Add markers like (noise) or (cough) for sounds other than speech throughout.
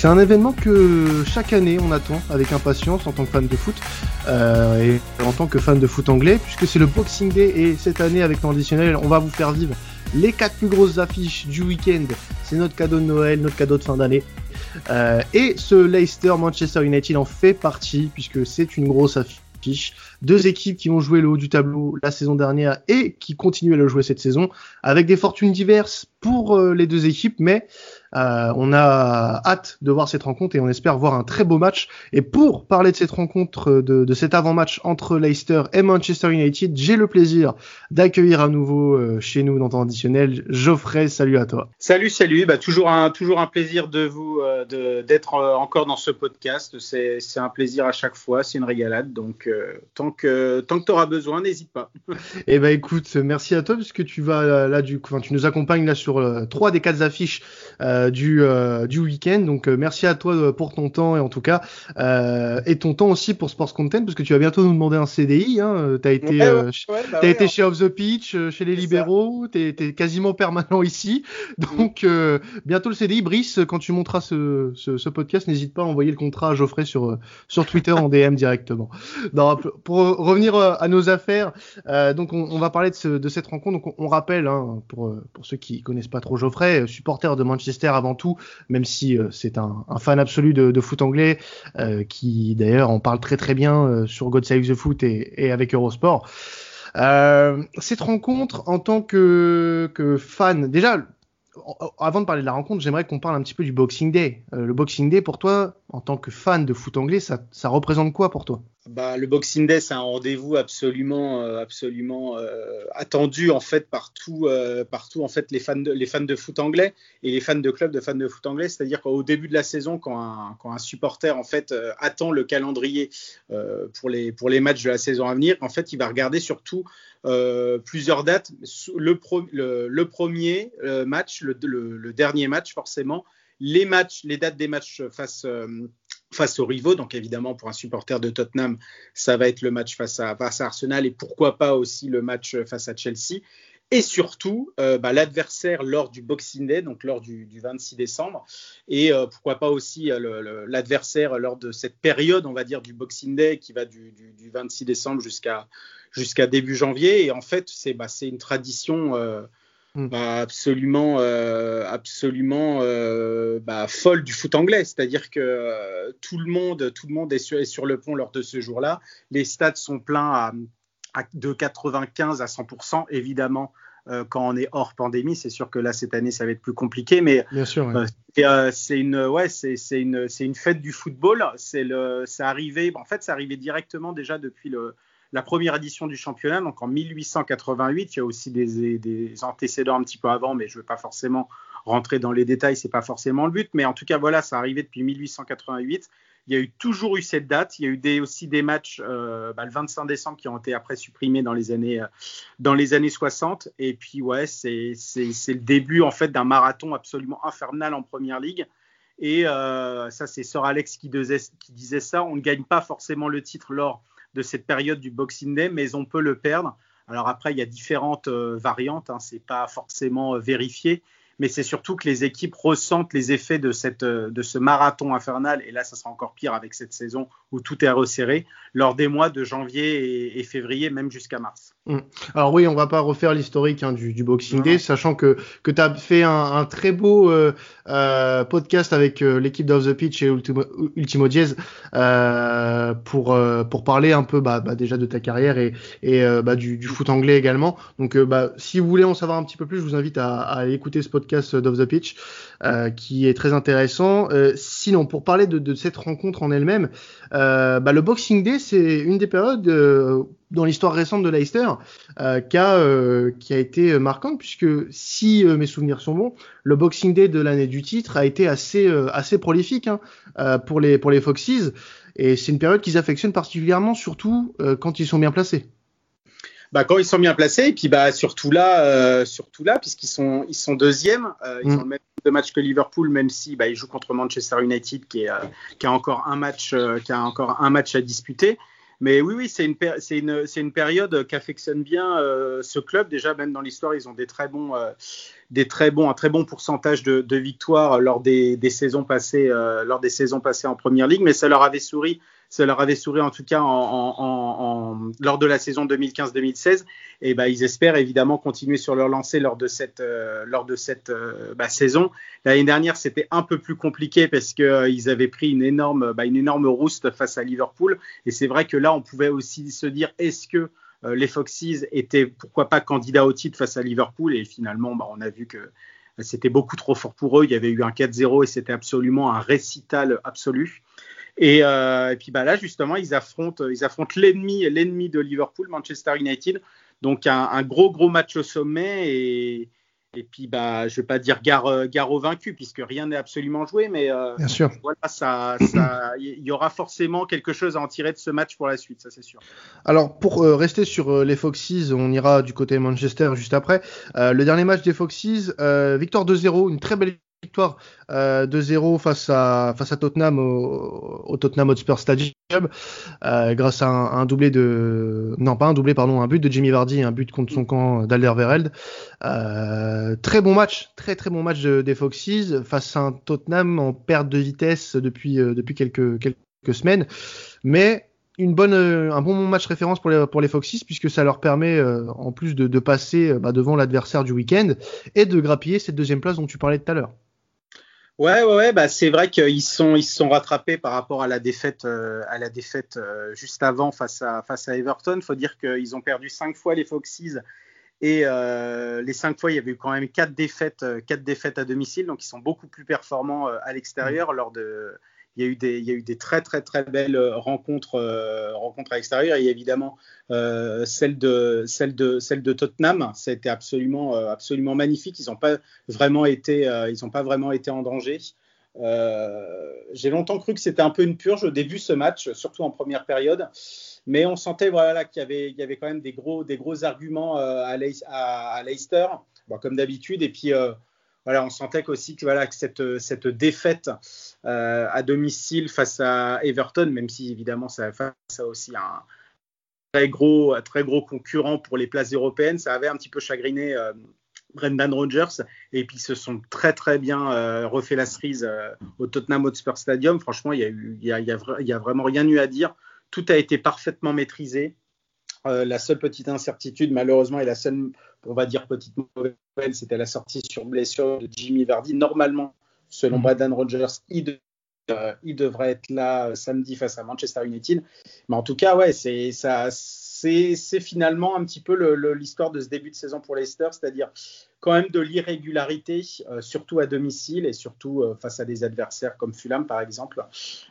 c'est un événement que chaque année on attend avec impatience en tant que fan de foot euh, et en tant que fan de foot anglais, puisque c'est le Boxing Day et cette année avec l'additionnel, on va vous faire vivre les quatre plus grosses affiches du week-end. C'est notre cadeau de Noël, notre cadeau de fin d'année. Euh, et ce Leicester Manchester United en fait partie puisque c'est une grosse affiche. Deux équipes qui ont joué le haut du tableau la saison dernière et qui continuent à le jouer cette saison avec des fortunes diverses pour euh, les deux équipes, mais euh, on a hâte de voir cette rencontre et on espère voir un très beau match. Et pour parler de cette rencontre, de, de cet avant-match entre Leicester et Manchester United, j'ai le plaisir d'accueillir à nouveau euh, chez nous dans ton additionnel Geoffrey. Salut à toi. Salut, salut. Bah, toujours un toujours un plaisir de vous d'être encore dans ce podcast. C'est un plaisir à chaque fois. C'est une régalade. Donc tant que tant que tu auras besoin, n'hésite pas. (laughs) Eh ben écoute, merci à toi puisque tu vas là du, enfin tu nous accompagnes là sur euh, trois des quatre affiches euh, du, euh, du week-end. Donc merci à toi pour ton temps et en tout cas et ton temps aussi pour Sports Content parce que tu vas bientôt nous demander un CDI. Hein. Tu as été, bah été chez Off the Pitch, chez les libéraux, tu es, quasiment permanent ici. Donc bientôt le CDI. Brice, quand tu monteras ce, ce, podcast, n'hésite pas à envoyer le contrat à Geoffrey sur, sur Twitter en DM directement. (laughs) pour revenir à nos affaires, donc on, va parler de, de, cette rencontre. Donc on, rappelle, hein, pour, pour ceux qui connaissent pas trop Geoffrey, euh, supporter de Manchester avant tout, même si euh, c'est un, fan absolu de, foot anglais, euh, qui d'ailleurs en parle très très bien sur God Save the Foot et, avec Eurosport. cette rencontre en tant que fan, déjà avant de parler de la rencontre, j'aimerais qu'on parle un petit peu du Boxing Day. le Boxing Day, pour toi, en tant que fan de foot anglais, ça, représente quoi pour toi? Bah, le Boxing Day, c'est un rendez-vous absolument, euh, absolument euh, attendu en fait partout, euh, partout en fait les fans de, les fans de foot anglais et les fans de clubs de fans de foot anglais. C'est-à-dire qu'au début de la saison, quand un, supporter en fait attend le calendrier pour les matchs de la saison à venir, en fait, il va regarder surtout plusieurs dates. Le, premier match, le, dernier match forcément, les dates des matchs face face aux rivaux. Donc évidemment, pour un supporter de Tottenham, ça va être le match face à, face Arsenal et pourquoi pas aussi le match face à Chelsea. Et surtout, euh, bah, l'adversaire lors du Boxing Day, donc lors du, 26 décembre, et euh, pourquoi pas aussi euh, l'adversaire lors de cette période, on va dire, du Boxing Day qui va du, 26 décembre jusqu'à jusqu'à début janvier. Et en fait, c'est bah, une tradition Mm. Bah, absolument, euh, absolument euh, bah, folle du foot anglais. C'est-à-dire que euh, tout le monde, tout le monde est sur, le pont lors de ce jour-là. Les stades sont pleins à, de 95 à 100% évidemment. quand on est hors pandémie, c'est sûr que là cette année ça va être plus compliqué, mais sûr, c'est une ouais c'est une une fête du football. C'est le en fait c'est arrivé directement déjà depuis le la première édition du championnat, donc en 1888. Il y a aussi des, antécédents un petit peu avant, mais je ne veux pas forcément rentrer dans les détails, c'est pas forcément le but. Mais en tout cas, voilà, ça arrivé depuis 1888. Il y a eu toujours eu cette date. Il y a eu aussi des matchs euh, bah, le 25 décembre qui ont été après supprimés dans les années, euh, dans les années 60. Et puis, ouais, c'est le début en fait d'un marathon absolument infernal en première ligue. Et euh, ça, c'est Sir Alex qui, disait ça. On ne gagne pas forcément le titre lors de cette période du Boxing Day, mais on peut le perdre. Alors après, il y a différentes euh, variantes, hein, c'est pas forcément euh, vérifié, mais c'est surtout que les équipes ressentent les effets de, cette, euh, de ce marathon infernal, et là, ça sera encore pire avec cette saison où tout est resserré, lors des mois de janvier et février, même jusqu'à mars. Mm. Alors oui, on va pas refaire l'historique hein, du, Boxing Day, sachant que, que tu as fait un, très beau euh, euh, podcast avec euh, l'équipe d'Off the Pitch et Ultimo, Ultimo Diaz pour, pour parler un peu bah, bah, déjà de ta carrière et, et bah, du, foot anglais également. Donc bah, si vous voulez en savoir un petit peu plus, je vous invite à, à écouter ce podcast d'Off the Pitch qui est très intéressant. sinon, pour parler de, cette rencontre en elle-même, bah, le Boxing Day, c'est une des périodes dans l'histoire récente de Leicester euh, qui, a, euh, été marquante puisque si euh, mes souvenirs sont bons, le Boxing Day de l'année du titre a été assez assez prolifique hein, pour les pour les Foxes et c'est une période qu'ils affectionnent particulièrement surtout quand ils sont bien placés. Bah, quand ils sont bien placés et puis bah surtout là surtout là puisqu'ils sont ils sont deuxièmes ils mm. ont le même de match que Liverpool même si bah, ils jouent contre Manchester United qui, est, qui a encore un match qui a encore un match à disputer mais oui, oui, c'est une, c'est une, c'est une période qu'affectionne bien euh, ce club. Déjà, même dans l'histoire, ils ont des très bons, euh, des très bons, un très bon pourcentage de, de victoires lors des, des saisons passées, euh, lors des saisons passées en première ligue, mais ça leur avait souri ça leur avait souri en tout cas en, en, en, lors de la saison 2015-2016. Et bah, ils espèrent évidemment continuer sur leur lancée lors de cette, euh, lors de cette euh, bah, saison. L'année dernière, c'était un peu plus compliqué parce qu'ils euh, avaient pris une énorme, bah, une énorme rouste face à Liverpool. Et c'est vrai que là, on pouvait aussi se dire est-ce que euh, les Foxes étaient pourquoi pas candidats au titre face à Liverpool? Et finalement, bah, on a vu que c'était beaucoup trop fort pour eux. Il y avait eu un 4-0 et c'était absolument un récital absolu. Et, euh, et, puis bah là, justement, ils affrontent, ils affrontent l'ennemi, l'ennemi de Liverpool, Manchester United. Donc un, un, gros, gros match au sommet. Et, et puis, bah, je ne vais pas dire gare, euh, gare au vaincu, puisque rien n'est absolument joué, mais euh, Bien sûr. voilà, ça, ça, il y aura forcément quelque chose à en tirer de ce match pour la suite, ça c'est sûr. Alors, pour euh, rester sur les Foxes, on ira du côté Manchester juste après. Le dernier match des Foxes, victoire 2-0, une très belle victoire euh, 2-0 face à face à Tottenham au, Tottenham Hotspur Stadium euh, grâce à un, doublé de non pas un doublé pardon un but de Jimmy Vardy un but contre son camp d'Alderweireld euh, très bon match très très bon match de, des Foxes face à un Tottenham en perte de vitesse depuis euh, depuis quelques quelques semaines mais une bonne, un bon match référence pour les, pour les Foxes puisque ça leur permet euh, en plus de, de passer bah, devant l'adversaire du week-end et de grappiller cette deuxième place dont tu parlais tout à l'heure. Ouais, ouais, ouais, bah c'est vrai qu'ils sont, ils se sont rattrapés par rapport à la défaite, euh, à la défaite euh, juste avant face à, face à Everton. Faut dire qu'ils ont perdu cinq fois les Foxes et euh, les cinq fois, il y avait eu quand même quatre défaites, quatre défaites à domicile, donc ils sont beaucoup plus performants à l'extérieur lors de, il y, a eu des, il y eu des très très très belles rencontres, euh, rencontres à l'extérieur. Il y a évidemment euh, celle, de, celle, de, celle de Tottenham. Été absolument, euh, absolument magnifique. Ils n'ont pas, vraiment été, euh, ils pas vraiment été en danger. Euh, j'ai longtemps cru que c'était un peu une purge au début ce match, surtout en première période. Mais on sentait voilà, qu'il y avait, y avait quand même des gros, des gros arguments à, à Leicester comme d'habitude. Et puis voilà, on sentait aussi que, voilà, que cette, cette défaite euh, à domicile face à Everton, même si évidemment ça, face à aussi un très gros, très gros concurrent pour les places européennes, ça avait un petit peu chagriné euh, Brendan Rodgers. Et puis ils se sont très très bien euh, refait la cerise euh, au Tottenham Hotspur Stadium. Franchement, il y, y a, y a, il y a vraiment rien eu à dire. Tout a été parfaitement maîtrisé. Euh, la seule petite incertitude, malheureusement, et la seule, on va dire, petite mauvaise nouvelle, c'était la sortie sur blessure de Jimmy Vardy. Normalement, selon. Braden Rogers, il, de, euh, il, devrait être là euh, samedi face à Manchester United. Mais en tout cas, ouais, c'est ça. C'est finalement un petit peu l'histoire de ce début de saison pour Leicester, c'est-à-dire quand même de l'irrégularité, surtout à domicile et surtout face à des adversaires comme Fulham par exemple,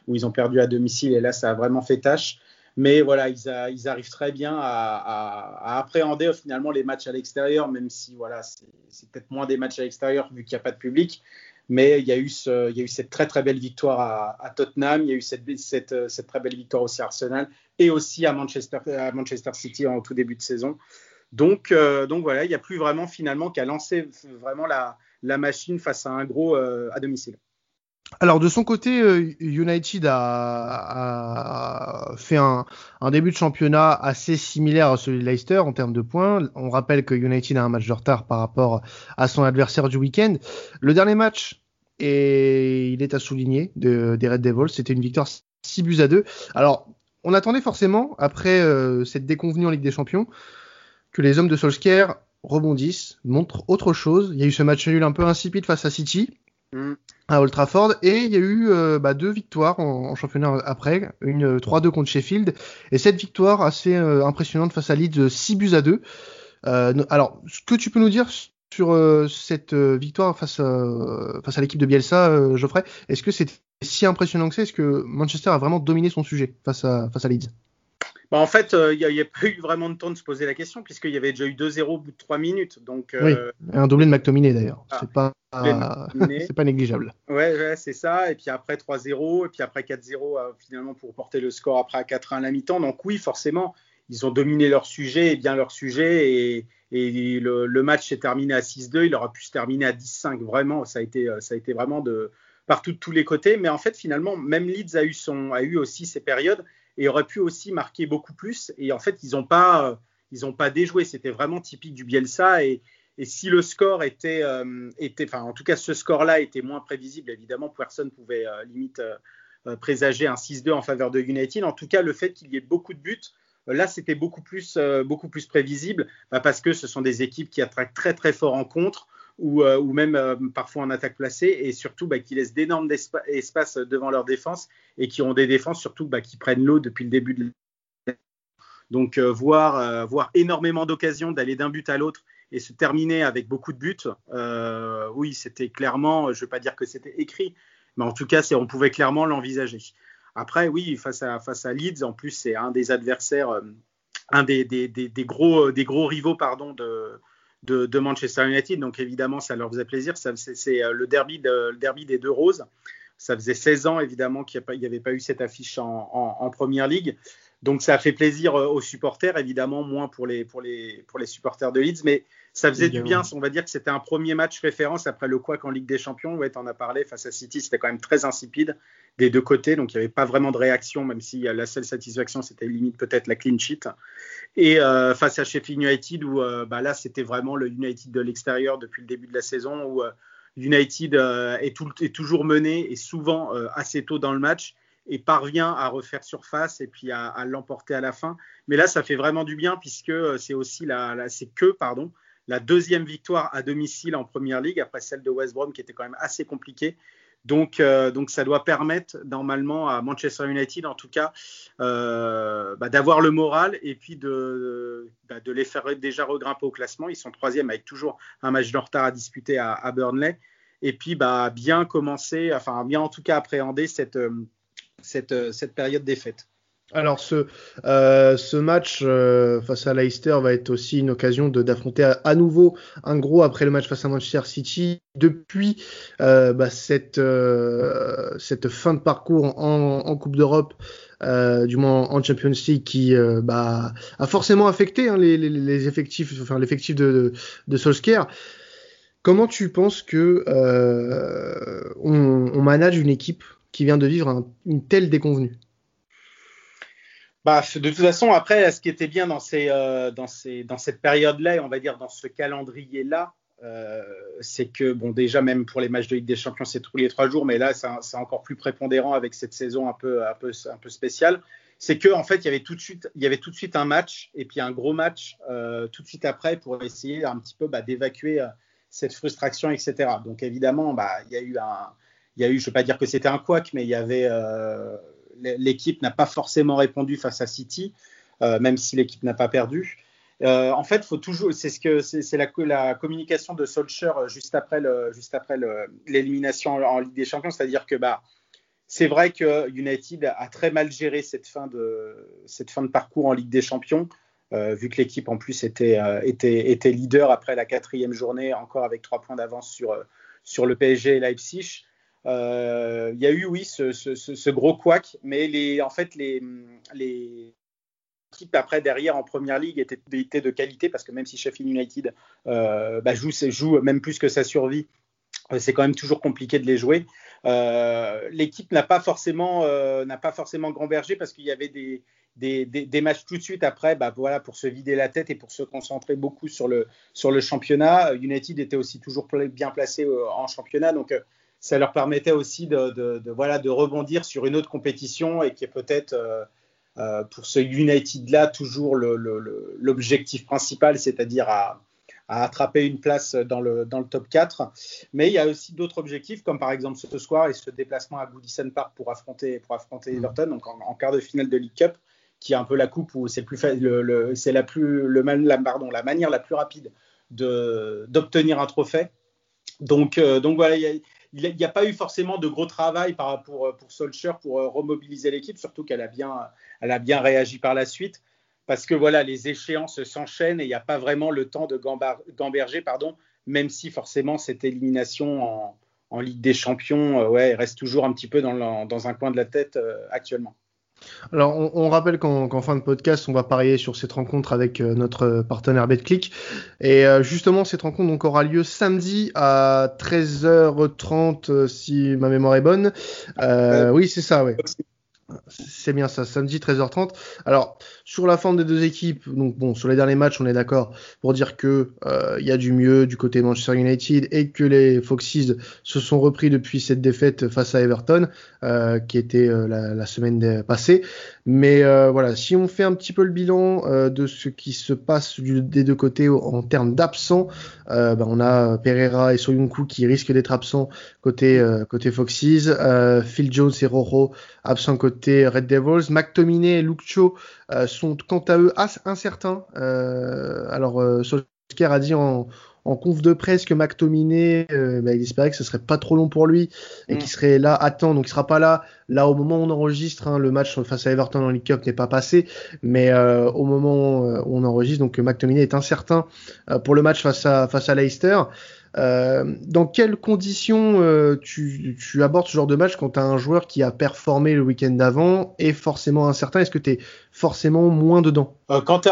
où ils ont perdu à domicile et là ça a vraiment fait tâche. Mais voilà, ils, arrivent très bien à, appréhender finalement les matchs à l'extérieur, même si voilà, c'est peut-être moins des matchs à l'extérieur vu qu'il n'y a pas de public. Mais il y, a eu cette très très belle victoire à, Tottenham, il y a eu cette, très belle victoire aussi à Arsenal et aussi à Manchester, City en tout début de saison. Donc, euh, voilà, il n'y a plus vraiment finalement qu'à lancer vraiment la, la, machine face à un gros euh, à domicile. Alors de son côté, euh, United a, fait un, un, début de championnat assez similaire à celui de Leicester en termes de points. On rappelle que United a un match de retard par rapport à son adversaire du week-end. Le dernier match, et il est à souligner, de, des Red Devils, c'était une victoire 6 buts à 2. Alors on attendait forcément, après euh, cette déconvenue en Ligue des Champions, que les hommes de Solskjaer rebondissent, montrent autre chose. Il y a eu ce match nul un peu insipide face à City. Mm. à Old Trafford. Et il y a eu euh, bah, deux victoires en, championnat après, une 3-2 euh, contre Sheffield. Et cette victoire assez euh, impressionnante face à Leeds 6 buts à 2. Euh, alors, ce que tu peux nous dire sur cette victoire face à, l'équipe de Bielsa, Geoffrey, est-ce que c'est si impressionnant que c'est Est-ce que Manchester a vraiment dominé son sujet face à, face à Leeds? Bah en fait, il euh, n'y a, a, pas eu vraiment de temps de se poser la question, puisqu'il y avait déjà eu 2-0 au bout de 3 minutes. Donc, euh... oui, un doublé de McTominay d'ailleurs. Ah, c'est pas, (laughs) c'est pas négligeable. Ouais, ouais c'est ça. Et puis après 3-0, et puis après 4-0, euh, finalement, pour porter le score après à 4-1 à la mi-temps. Donc oui, forcément, ils ont dominé leur sujet, et bien leur sujet, et, et le, le, match s'est terminé à 6-2. Il aurait pu se terminer à 10-5. Vraiment, ça a été, euh, ça a été vraiment de partout de tous les côtés. Mais en fait, finalement, même Leeds a eu, son, a eu aussi ses périodes et aurait pu aussi marquer beaucoup plus. Et en fait, ils n'ont pas, ils ont pas déjoué. C'était vraiment typique du Bielsa. Et, si le score était, était enfin en tout cas ce score-là était moins prévisible, évidemment personne pouvait limite présager un 6-2 en faveur de United. En tout cas, le fait qu'il y ait beaucoup de buts, Là, c'était beaucoup plus, beaucoup plus prévisible bah, parce que ce sont des équipes qui attraquent très très fort en contre ou, ou même parfois en attaque placée et surtout bah, qui laissent d'énormes espaces devant leur défense et qui ont des défenses surtout bah, qui prennent l'eau depuis le début de donc euh, voir, euh, voir énormément d'occasions d'aller d'un but à l'autre et se terminer avec beaucoup de buts, euh, oui, c'était clairement, je ne veux pas dire que c'était écrit, mais en tout cas, on pouvait clairement l'envisager. Après, oui, face à, face à Leeds, en plus, c'est un des adversaires, un des, des, des, gros, des gros rivaux pardon, de, de, Manchester United. Donc évidemment, ça leur faisait plaisir. C'est le derby, de, le derby des deux roses. Ça faisait 16 ans, évidemment, qu'il n'y avait pas eu cette affiche en, en, en Première Ligue. Donc ça a fait plaisir euh, aux supporters, évidemment, moins pour les, pour les, pour les supporters de Leeds, mais ça faisait du bien. On va dire que c'était un premier match référence après le Quack en Ligue des Champions. Ouais, en as parlé face à City, c'était quand même très insipide des deux côtés, donc il n'y avait pas vraiment de réaction, même si la seule satisfaction, c'était limite peut-être la clean sheet. Et euh, face à Sheffield United, où euh, bah là, c'était vraiment le United de l'extérieur depuis le début de la saison, où United est, tout, est, toujours mené et souvent assez tôt dans le match et parvient à refaire surface et puis à, l'emporter à la fin. Mais là, ça fait vraiment du bien puisque euh, c'est aussi la, c'est que pardon la deuxième victoire à domicile en première ligue après celle de West Brom qui était quand même assez compliquée. Donc, euh, donc ça doit permettre normalement à Manchester United, en tout cas, euh, bah, d'avoir le moral et puis de, bah, de les faire déjà regrimper au classement. Ils sont troisième avec toujours un match de retard à disputer à, à Burnley. Et puis bah, bien commencer, enfin bien en tout cas appréhender cette, cette, cette période des fêtes. Alors ce, euh, match euh, face à Leicester va être aussi une occasion d'affronter à, nouveau un gros après le match face à Manchester City. Depuis euh, bah, cette, euh, fin de parcours en, Coupe d'Europe, euh, du moins en Champions League, qui bah, a forcément affecté hein, les, effectifs, enfin l'effectif de, de, Solskjaer. Comment tu penses que on manage une équipe qui vient de vivre une telle déconvenue bah, de toute façon, après, ce qui était bien dans, euh, cette période-là, on va dire dans ce calendrier-là, euh, c'est que, bon, déjà, même pour les matchs de Ligue des Champions, c'est tous les trois jours, mais là, c'est encore plus prépondérant avec cette saison un peu, spéciale. C'est qu'en en fait, il y, avait tout de suite, un match et puis un gros match euh, tout de suite après pour essayer un petit peu bah, d'évacuer cette frustration, etc. Donc, évidemment, bah, il y a eu un il y a eu, je ne veux pas dire que c'était un couac, mais il y avait euh, l'équipe n'a pas forcément répondu face à City, euh, même si l'équipe n'a pas perdu. Euh, en fait, faut toujours, c'est ce que c'est la, communication de Solskjaer juste après juste après l'élimination en, Ligue des Champions, c'est-à-dire que bah c'est vrai que United a très mal géré cette fin de cette fin de parcours en Ligue des Champions. Vu que l'équipe en plus était, était, était, leader après la quatrième journée, encore avec trois points d'avance sur, sur le PSG et Leipzig. Euh, il y a eu, oui, ce, gros couac, mais en fait, les, équipes après derrière en première ligue étaient, de qualité parce que même si Sheffield United euh, bah, joue, même plus que sa survie, euh, c'est quand même toujours compliqué de les jouer. L'équipe n'a pas forcément euh, pas forcément grand berger parce qu'il y avait des, matchs tout de suite après, bah voilà, pour se vider la tête et pour se concentrer beaucoup sur le sur le championnat. United était aussi toujours bien placé en championnat, donc ça leur permettait aussi de, de, de, voilà, de rebondir sur une autre compétition et qui est peut-être euh, euh, pour ce United-là toujours l'objectif principal, c'est-à-dire à, à, attraper une place dans le, dans le top 4. Mais il y a aussi d'autres objectifs, comme par exemple ce soir et ce déplacement à Goodison Park pour affronter, pour affronter Everton, donc en, en, quart de finale de League Cup, qui est un peu la coupe où c'est le, c'est la plus le, la, pardon, la manière la plus rapide d'obtenir un trophée. Donc, euh, donc voilà, il n'y a pas eu forcément de gros travail par, pour, pour Solskjaer pour euh, remobiliser l'équipe, surtout qu'elle a, bien, réagi par la suite. Parce que voilà, les échéances s'enchaînent et il n'y a pas vraiment le temps de gamberger, pardon, même si forcément cette élimination en, Ligue des Champions euh, reste toujours un petit peu dans, un coin de la tête euh, actuellement. Alors, on, on rappelle qu'en qu fin de podcast, on va parier sur cette rencontre avec euh, notre partenaire BetClick. Et euh, justement, cette rencontre donc, aura lieu samedi à 13h30, euh, si ma mémoire est bonne. Euh, oui, c'est ça, ouais. C'est bien ça, samedi 13h30. Alors, sur la forme des deux équipes, donc bon, sur les derniers matchs, on est d'accord pour dire que euh, il y a du mieux du côté Manchester United et que les Foxes se sont repris depuis cette défaite face à Everton, euh, qui était euh, la, semaine passée. Mais voilà, si on fait un petit peu le bilan de ce qui se passe des deux côtés en termes d'absents, ben, on a Pereira et Soyuncu qui risquent d'être absents côté côté Foxes, Phil Jones et Rojo absents côté Red Devils, McTominay et Luke Cho sont quant à eux incertains. alors Solskjaer a dit en, en conf de presse que McTominay, euh, bah, il espérait que ce serait pas trop long pour lui et mm. qu'il serait là à temps. Donc il sera pas là. Là au moment où on enregistre, hein, le match face à Everton en League Cup n'est pas passé, mais euh, au moment où on enregistre, donc McTominay est incertain euh, pour le match face à face à Leicester. Euh, dans quelles conditions euh, tu, abordes ce genre de match quand tu as un joueur qui a performé le week-end d'avant et forcément incertain? Est-ce que tu es forcément moins dedans? Euh, Quand tu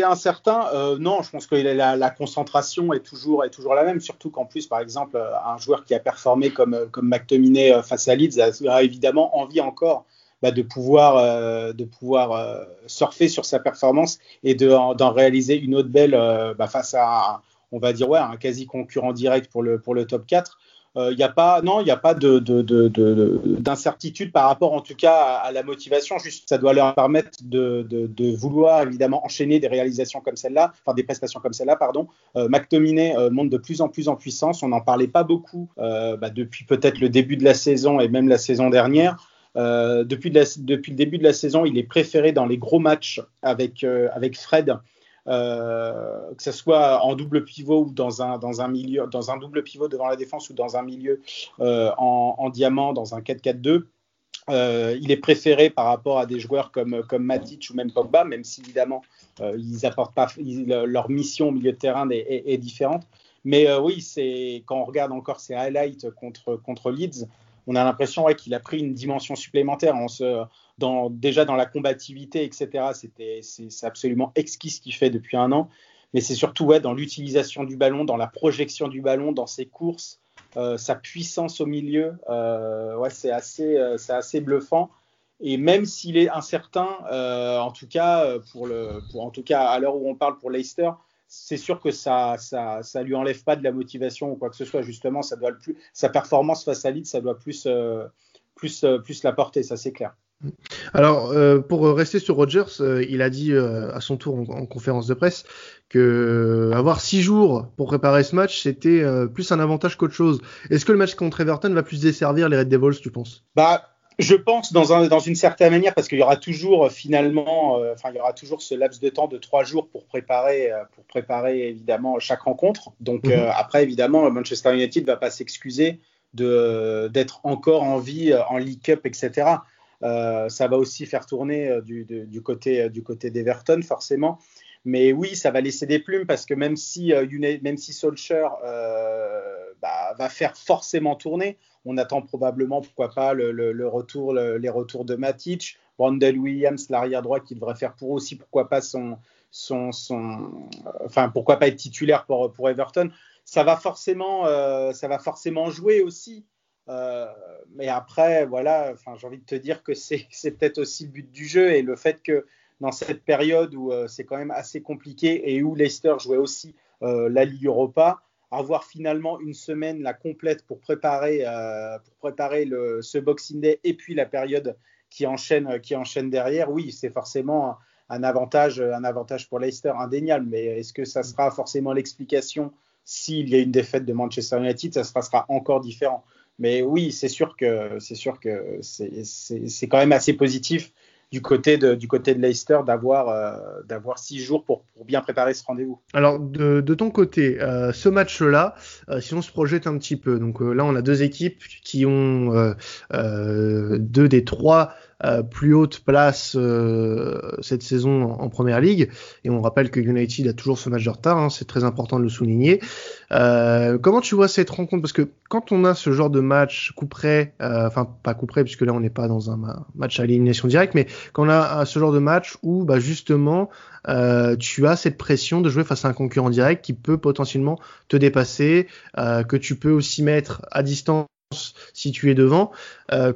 es, incertain, non, je pense que la, concentration est toujours, la même, surtout qu'en plus, par exemple, un joueur qui a performé comme, comme McTominay face à Leeds a, évidemment envie encore bah, de pouvoir, de pouvoir surfer sur sa performance et d'en réaliser une autre belle bah, face à on va dire, ouais, un quasi concurrent direct pour le, pour le top 4. Il euh, n'y a pas, non, il n'y a pas d'incertitude de, de, par rapport, en tout cas, à, la motivation. Juste, ça doit leur permettre de, vouloir évidemment enchaîner des réalisations comme celle-là, enfin des prestations comme celle-là, pardon. Euh, McTominay euh, monte de plus en plus en puissance. On n'en parlait pas beaucoup bah, depuis peut-être le début de la saison et même la saison dernière. depuis, depuis, le début de la saison, il est préféré dans les gros matchs avec, avec Fred euh, que ce soit en double pivot ou dans un, dans un milieu, dans un double pivot devant la défense ou dans un milieu euh, en, diamant, dans un 4-4-2. Euh, il est préféré par rapport à des joueurs comme, comme Matic ou même Pogba, même si évidemment ils apportent pas leur mission au milieu de terrain est, différente. Mais oui, quand on regarde encore ses highlights contre, contre Leeds, on a l'impression ouais, qu'il a pris une dimension supplémentaire. Déjà dans la combativité, etc. C'était, c'est, absolument exquis ce qu'il fait depuis un an. Mais c'est surtout ouais, dans l'utilisation du ballon, dans la projection du ballon, dans ses courses, euh, sa puissance au milieu. Euh, ouais, c'est assez, euh, c'est assez bluffant. Et même s'il est incertain, en tout cas pour le, en tout cas à l'heure où on parle pour Leicester, c'est sûr que ça, ça, ça lui enlève pas de la motivation ou quoi que ce soit. Justement, ça doit le plus, sa performance face à Leeds, ça doit plus, plus, plus la porter, ça c'est clair. Alors, euh, pour rester sur Rogers, euh, il a dit euh, à son tour en, conférence de presse que avoir six jours pour préparer ce match, c'était plus un avantage qu'autre chose. Est-ce que le match contre Everton va plus desservir les Red Devils, tu penses? Bah, je pense dans, un, dans une certaine manière parce qu'il y aura toujours finalement, enfin, il y aura toujours ce laps de temps de trois jours pour préparer, pour préparer évidemment chaque rencontre. Donc mhm. après, évidemment, Manchester United va pas s'excuser de d'être encore en vie en League Cup, etc. Euh, ça va aussi faire tourner euh, du, du, côté euh, du côté d'Everton forcément. Mais oui, ça va laisser des plumes parce que même si, même si bah, va faire forcément tourner, on attend probablement, pourquoi pas, le, retour, les retours de Matic, Brandel Williams, l'arrière droit, qui devrait faire pour aussi, pourquoi pas, son, son, son enfin, pourquoi pas être titulaire pour, pour Everton. Ça va forcément, ça va forcément jouer aussi. Euh, mais après, voilà, enfin, j'ai envie de te dire que (laughs) c'est peut-être aussi le but du jeu et le fait que dans cette période où euh, c'est quand même assez compliqué et où Leicester jouait aussi euh, la Ligue Europa, avoir finalement une semaine la complète pour préparer, pour préparer le, ce Boxing Day et puis la période qui enchaîne, qui enchaîne derrière, oui, c'est forcément un avantage, un avantage pour Leicester indéniable. Mais est-ce que ça sera forcément l'explication? S'il y a une défaite de Manchester United Ça sera encore différent. Mais oui, c'est sûr que c'est sûr que c'est quand même assez positif du côté de, du côté de Leicester d'avoir euh, d'avoir six jours pour, pour, bien préparer ce rendez-vous. Alors de, de, ton côté, euh, ce match-là, euh, si on se projette un petit peu, donc là on a deux équipes qui ont deux des trois plus haute place euh, cette saison en, première ligue. Et on rappelle que United a toujours ce match de retard, hein, c'est très important de le souligner. Euh, comment tu vois cette rencontre? Parce que quand on a ce genre de match coup près, enfin pas coup près puisque là on n'est pas dans un match à élimination directe, mais quand on a ce genre de match où bah, justement tu as cette pression de jouer face à un concurrent direct qui peut potentiellement te dépasser, que tu peux aussi mettre à distance si tu es devant.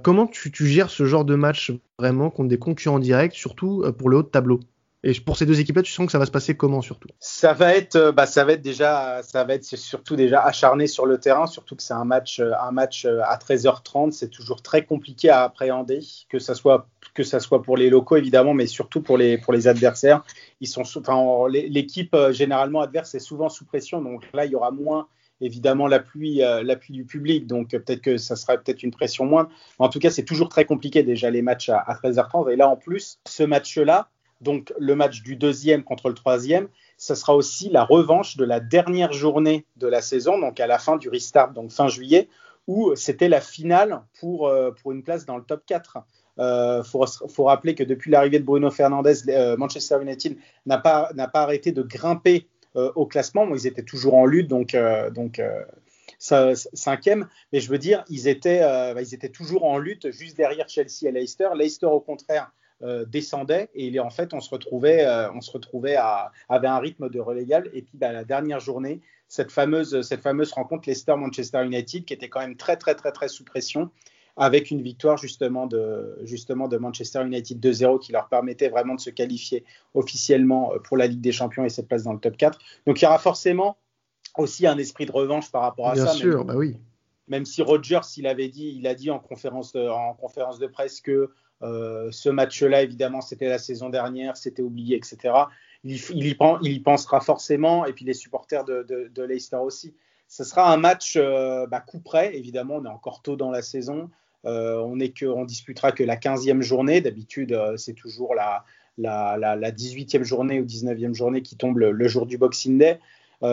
comment tu, gères ce genre de match vraiment contre des concurrents directs, surtout pour le haut de tableau? Et pour ces deux équipes-là, tu sens que ça va se passer comment surtout? Ça va être, euh, bah, ça va être déjà, ça va être surtout déjà acharné sur le terrain, surtout que c'est un match, euh, un match euh, à 13h30, c'est toujours très compliqué à appréhender, que ça soit que ça soit pour les locaux évidemment, mais surtout pour les pour les adversaires. Ils sont, enfin, l'équipe généralement adverse est souvent sous pression, donc là il y aura moins évidemment l'appui l'appui du public, donc peut-être que ça sera peut-être une pression moindre. En tout cas, c'est toujours très compliqué déjà les matchs à, à 13h30, et là en plus, ce match-là donc le match du deuxième contre le troisième, ce sera aussi la revanche de la dernière journée de la saison, donc à la fin du restart, donc fin juillet, où c'était la finale pour, euh, pour une place dans le top 4. Il euh, faut, rappeler que depuis l'arrivée de Bruno Fernandez, euh, Manchester United n'a pas, pas arrêté de grimper au classement. ils étaient toujours en lutte, donc, donc cinquième. Mais je veux dire, ils étaient, ils étaient toujours en lutte juste derrière Chelsea et Leicester. Leicester, au contraire, euh, descendait et en fait on se retrouvait, euh, on se retrouvait à, avait un rythme de relégal et puis bah, la dernière journée cette fameuse, cette fameuse rencontre Leicester-Manchester United qui était quand même très très très très sous pression avec une victoire justement de, justement de Manchester United 2-0 qui leur permettait vraiment de se qualifier officiellement euh, pour la Ligue des Champions et cette place dans le top 4. Donc il y aura forcément aussi un esprit de revanche par rapport à ça. Bien sûr, bah oui. Même si Rogers, il avait dit, il a dit en conférence en conférence de presse que euh, ce match-là, évidemment, c'était la saison dernière, c'était oublié, etc. Il, y, pensera forcément, et puis les supporters de, Leicester aussi. Ce sera un match euh, bah, coup près, évidemment, on est encore tôt dans la saison. Euh, on, est que, on disputera que la 15e journée. D'habitude, c'est toujours la, la, 18e journée ou 19e journée qui tombe le, jour du Boxing Day.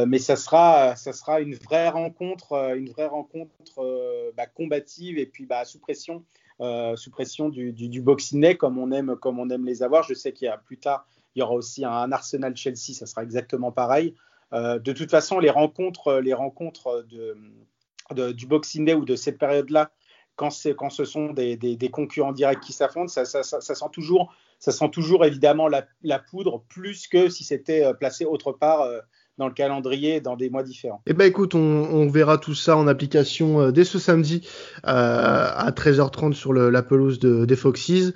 mais ça sera, ça sera une vraie rencontre, une vraie rencontre bah, combative et puis bah, sous pression euh, sous pression du, Boxing Day comme on aime comme on aime les avoir. Je sais qu'il y a plus tard il y aura aussi un Arsenal Chelsea, ça sera exactement pareil. Euh, de toute façon, les rencontres les rencontres de, du Boxing Day ou de cette période-là, quand, quand ce sont des, des, concurrents directs qui s'affrontent, ça, sent toujours ça sent toujours évidemment la, poudre plus que si c'était euh, placé autre part dans le calendrier dans des mois différents. Eh ben écoute, on, verra tout ça en application euh, dès ce samedi euh, à 13h30 sur la pelouse de, des Foxes.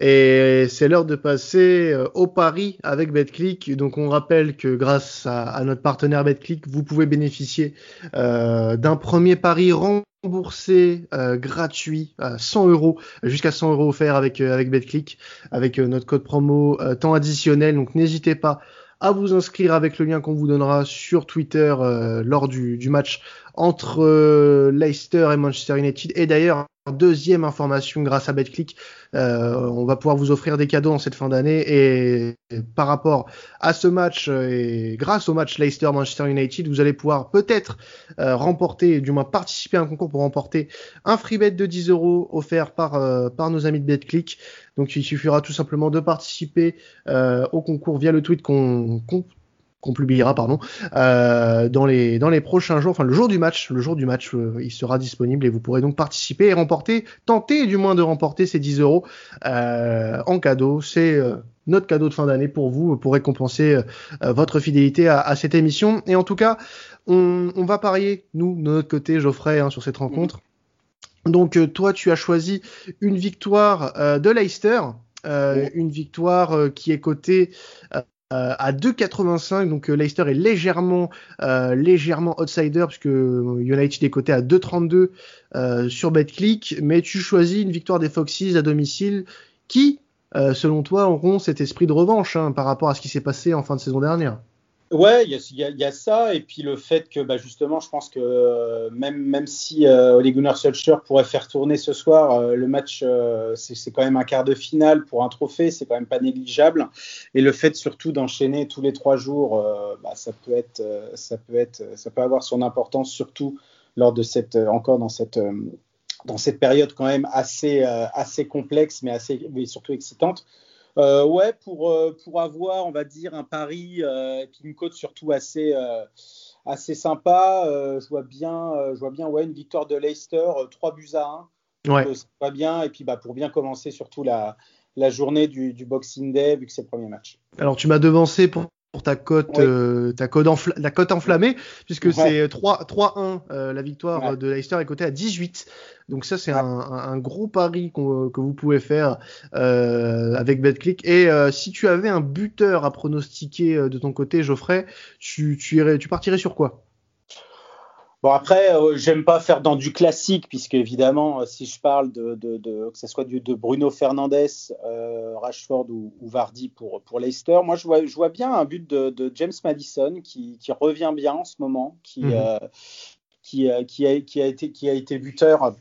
Et c'est l'heure de passer euh, au pari avec BetClick. Donc on rappelle que grâce à, notre partenaire BetClick, vous pouvez bénéficier d'un premier pari remboursé gratuit à 100 euros jusqu'à 100 euros offerts avec avec BetClick avec notre code promo temps additionnel. Donc n'hésitez pas à vous inscrire avec le lien qu'on vous donnera sur Twitter euh, lors du, match entre euh, Leicester et Manchester United. Et d'ailleurs, deuxième information grâce à BetClick, euh, on va pouvoir vous offrir des cadeaux en cette fin d'année. Et, par rapport à ce match et grâce au match Leicester-Manchester United, vous allez pouvoir peut-être euh, remporter, du moins participer à un concours pour remporter un free bet de 10 euros offert par, euh, par nos amis de BetClick. Donc il suffira tout simplement de participer au concours via le tweet qu'on qu'on publiera pardon euh, dans les dans les prochains jours enfin le jour du match le jour du match euh, il sera disponible et vous pourrez donc participer et remporter tenter du moins de remporter ces 10 euros euh, en cadeau. C'est euh, notre cadeau de fin d'année pour vous pour récompenser euh, votre fidélité à, à, cette émission. Et en tout cas on, on va parier nous de notre côté Geoffrey hein, sur cette rencontre. Donc toi tu as choisi une victoire de Leicester euh, une victoire qui est cotée euh, à 2,85. Donc euh, Leicester est légèrement, euh, légèrement outsider puisque United est coté à 2,32 sur BetClick. Mais tu choisis une victoire des Foxes à domicile qui, selon toi, auront cet esprit de revanche hein, par rapport à ce qui s'est passé en fin de saison dernière. Ouais, il y, a ça, et puis le fait que bah, justement, je pense que euh, même, même si euh, Ole Gunnar Solskjaer pourrait faire tourner ce soir, euh, le match, euh, c'est quand même un quart de finale pour un trophée, c'est quand même pas négligeable. Et le fait surtout d'enchaîner tous les trois jours, bah, ça peut être, ça peut être, ça peut avoir son importance, surtout lors de cette, encore dans cette, dans cette période quand même assez, assez complexe, mais assez, mais surtout excitante. Euh, ouais, pour, euh, pour avoir, on va dire, un pari euh, qui me cote surtout assez, assez sympa, je vois bien, je vois bien ouais, une victoire de Leicester, 3 buts à 1. Ouais. ça va bien. Et puis bah, pour bien commencer surtout la, la journée du, du, Boxing Day, vu que c'est le premier match. Alors tu m'as devancé pour ta cote, euh, ta cote la cote enflammée, puisque c'est 3-1 euh, la victoire de Leicester est cotée à 18. Donc ça c'est un, gros pari que vous pouvez faire euh, avec BetClick. Et si tu avais un buteur à pronostiquer de ton côté, Geoffrey, tu, tu, irais, tu partirais sur quoi? Bon après, euh, j'aime pas faire dans du classique puisque évidemment, euh, si je parle de, de, de que ce soit du, de Bruno Fernandes, euh, Rashford ou, ou, Vardy pour pour Leicester, moi je vois, je vois bien un but de, de James Madison qui, qui, revient bien en ce moment, qui mhm. euh, qui, qui, a, qui a été qui a été buteur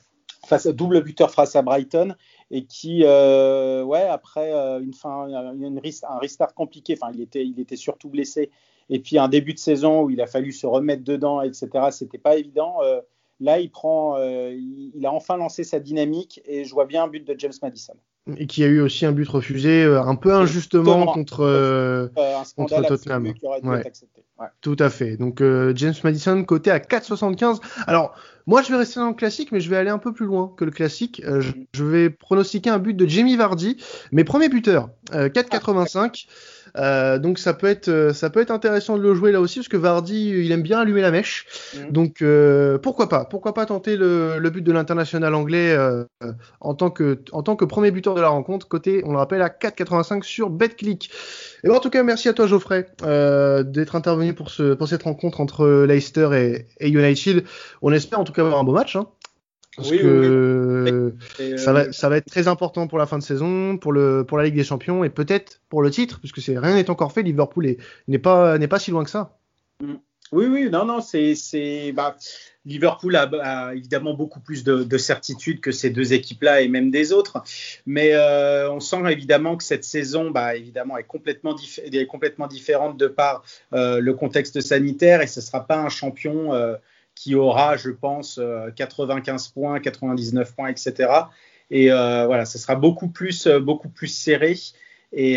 face double buteur face à Brighton et qui ouais après une fin une, un restart compliqué, enfin il était il était surtout blessé et puis un début de saison où il a fallu se remettre dedans, etc. C'était pas évident. Euh, là, il prend, euh, il, a enfin lancé sa dynamique et je vois bien un but de James Madison. Et qui a eu aussi un but refusé, euh, un peu injustement contre, contre Tottenham. Tout à fait. Donc James Madison côté à 4,75. Alors moi je vais rester dans le classique, mais je vais aller un peu plus loin que le classique. je, mm. je, vais pronostiquer un but de Jamie Vardy, mes premiers buteurs, 4,85. Euh, donc ça peut être euh, ça peut être intéressant de le jouer là aussi parce que Vardy il aime bien allumer la mèche. Mm. Donc euh, pourquoi pas pourquoi pas tenter le, le but de l'international anglais euh, en tant que en tant que premier buteur de la rencontre côté on le rappelle à 4,85 sur BetClick. Et bon, en tout cas merci à toi Geoffrey d'être intervenu pour ce pour cette rencontre entre Leicester et, et United. On espère en tout cas avoir un beau match. Hein. Parce oui, que ça, va, ça va être très important pour la fin de saison, pour, le, pour la Ligue des Champions et peut-être pour le titre, puisque c'est, rien n'est encore fait. Liverpool n'est pas, n'est pas si loin que ça. Mm. Oui, oui, non, non, c'est. c'est bah, Liverpool a, évidemment beaucoup plus de, de certitude que ces deux équipes-là et même des autres. Mais euh, on sent évidemment que cette saison, bah, évidemment, est complètement, est complètement différente de par euh, le contexte sanitaire et ce ne sera pas un champion. Euh, qui aura, je pense, 95 euh, points, 99 points, etc. Et euh, voilà, ce sera beaucoup plus, euh, beaucoup plus serré. Et,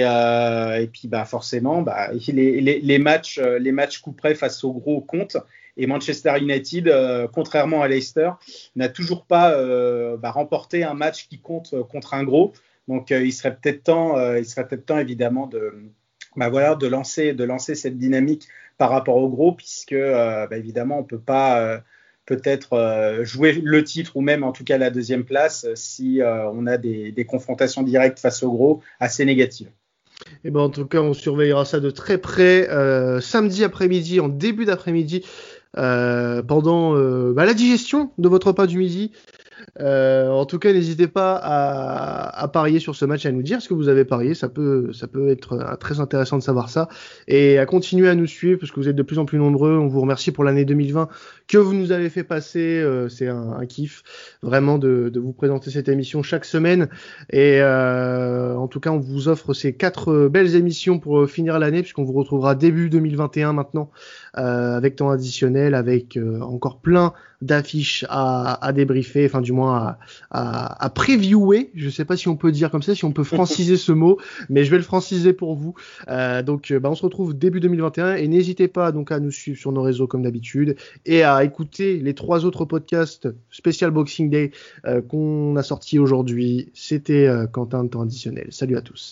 puis bah, forcément, bah, (laughs) les, matchs, les matchs face au gros compte. Et Manchester United, contrairement à Leicester, n'a toujours pas bah, remporté un match qui compte contre un gros. Donc il serait peut-être temps, il serait peut-être temps évidemment de, bah, voilà, de lancer, de lancer cette dynamique par rapport au gros, puisque euh, bah, évidemment, on ne peut pas euh, peut-être euh, jouer le titre ou même en tout cas la deuxième place si on a des, confrontations directes face au gros assez négatives. Eh ben en tout cas, on surveillera ça de très près samedi après-midi, en début d'après-midi, pendant bah, la digestion de votre repas du midi. Euh, en tout cas, n'hésitez pas à, parier sur ce match, à nous dire ce que vous avez parié. Ça peut, être euh, très intéressant de savoir ça. Et à continuer à nous suivre parce que vous êtes de plus en plus nombreux. On vous remercie pour l'année 2020 que vous nous avez fait passer. Euh, c'est un, kiff vraiment de, vous présenter cette émission chaque semaine. Et en tout cas, on vous offre ces quatre belles émissions pour finir l'année puisqu'on vous retrouvera début 2021 maintenant avec temps additionnel, avec encore plein d'affiches à, à débriefer, enfin du moins à, à, previewer. Je sais pas si on peut dire comme ça, si on peut franciser ce mot, (laughs) mais je vais le franciser pour vous. Euh, donc, bah, on se retrouve début 2021 et n'hésitez pas donc à nous suivre sur nos réseaux comme d'habitude et à écouter les trois autres podcasts spécial Boxing Day euh, qu'on a sortis aujourd'hui. C'était euh, Quentin de temps additionnel. Salut à tous.